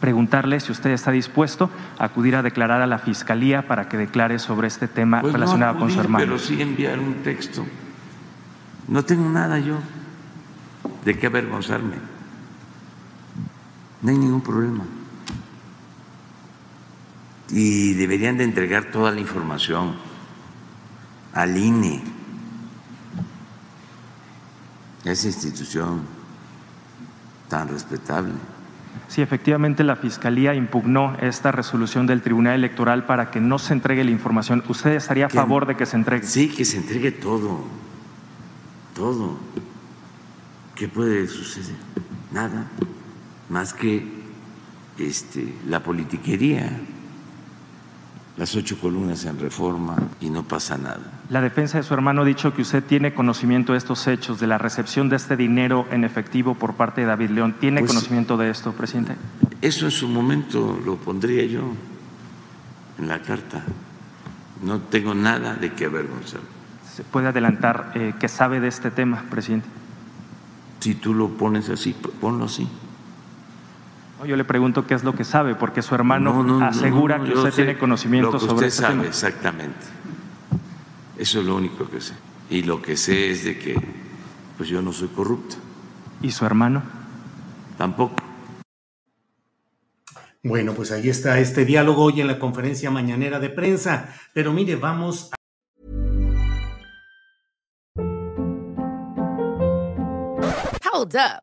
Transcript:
Preguntarle si usted está dispuesto a acudir a declarar a la fiscalía para que declare sobre este tema Pues no relacionado con su hermano. Pero sí enviar un texto. No tengo nada yo de qué avergonzarme. No hay ningún problema. Y deberían de entregar toda la información al INE, esa institución tan respetable. Sí, efectivamente la Fiscalía impugnó esta resolución del Tribunal Electoral para que no se entregue la información. ¿Usted estaría a Que- favor de que se entregue? Sí, que se entregue todo, todo. ¿Qué puede suceder? Nada, más que este, la politiquería, las ocho columnas en reforma y no pasa nada. La defensa de su hermano ha dicho que usted tiene conocimiento de estos hechos, de la recepción de este dinero en efectivo por parte de David León. ¿Tiene Pues- conocimiento de esto, presidente? Eso en su momento lo pondría yo en la carta. No tengo nada de qué avergonzar. ¿Se puede adelantar eh, que sabe de este tema, presidente? Si tú lo pones así, ponlo así. Yo le pregunto qué es lo que sabe, porque su hermano No, no, no, asegura no, que usted sé tiene conocimiento lo que sobre usted este sabe, tema. exactamente. Eso es lo único que sé. Y lo que sé es de que pues yo no soy corrupto, ¿Y su hermano? tampoco. Bueno, pues ahí está este diálogo hoy en la conferencia mañanera de prensa. Pero mire, vamos Hold up.